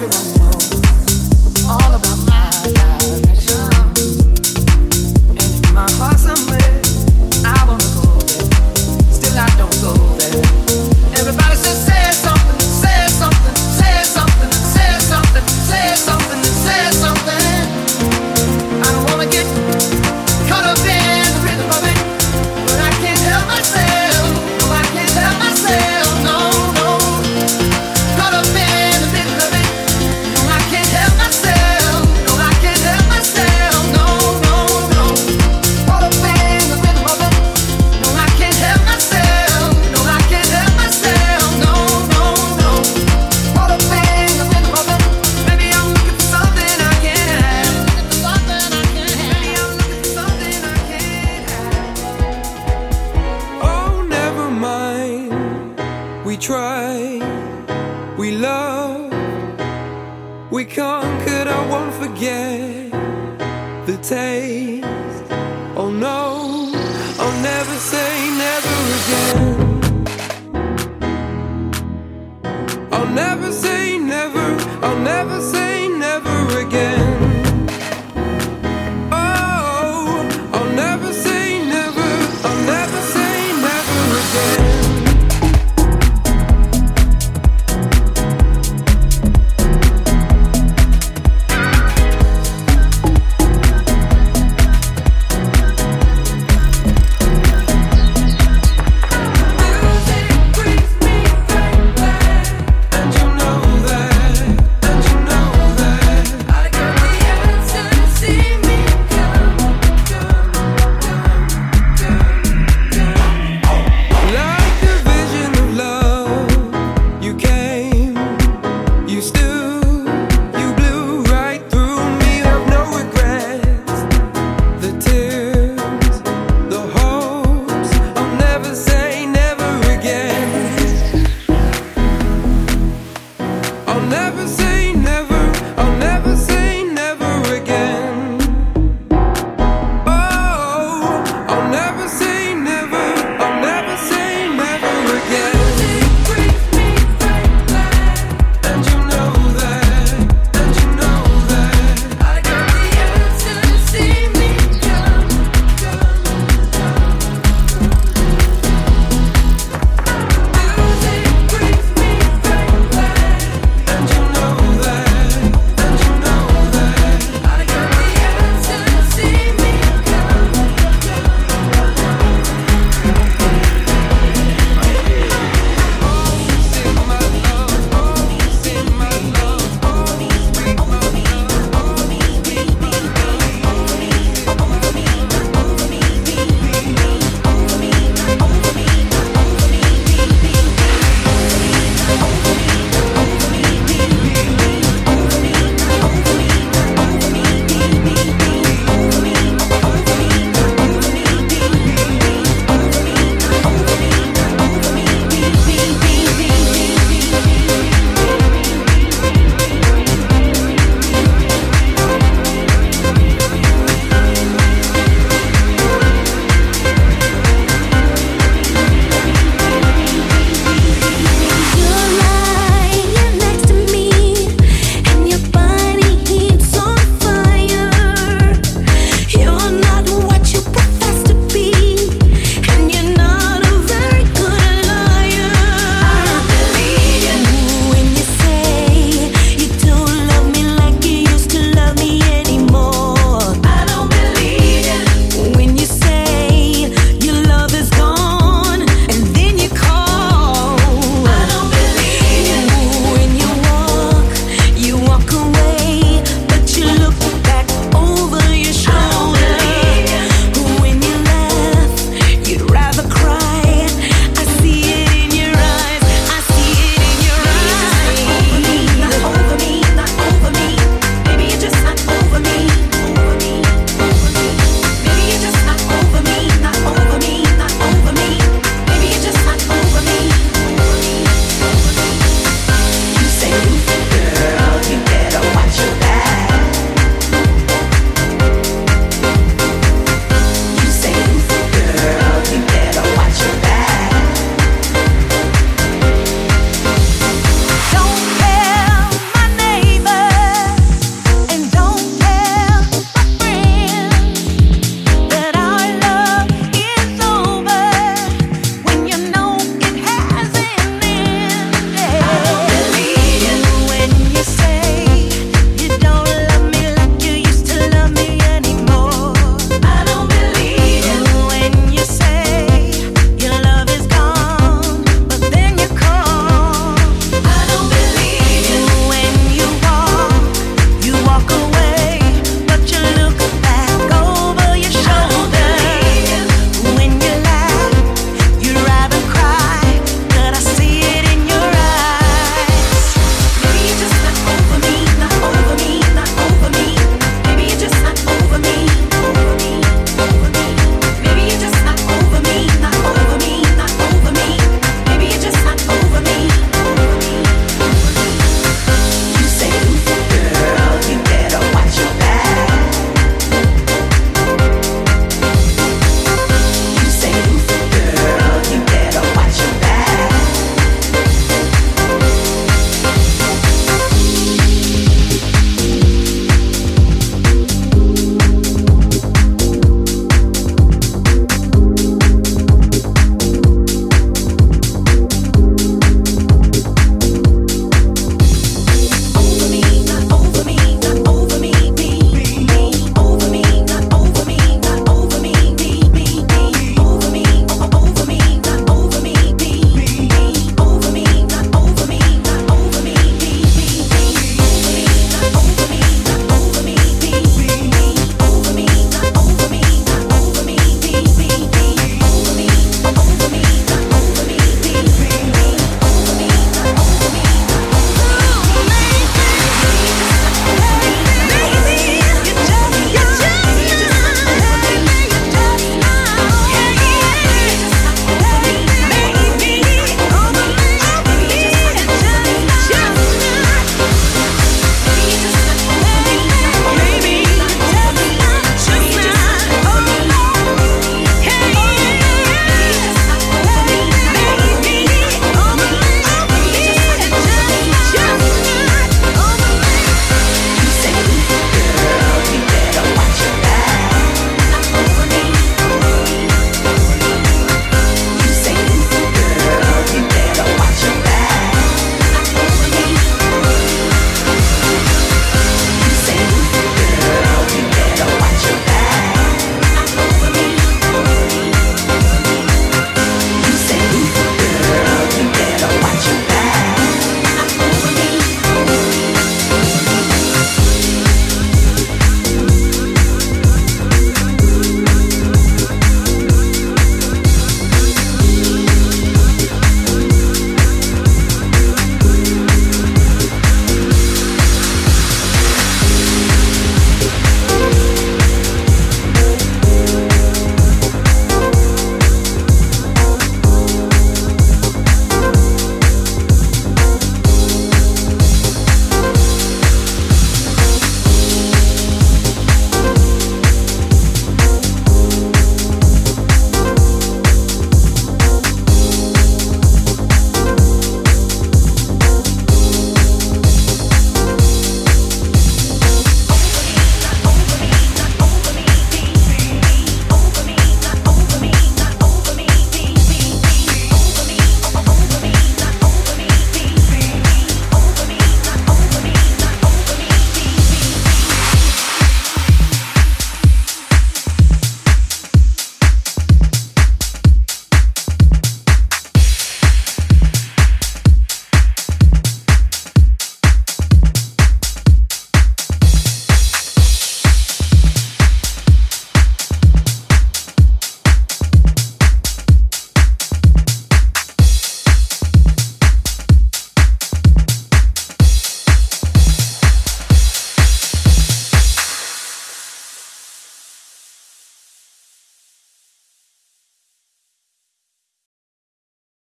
everyone's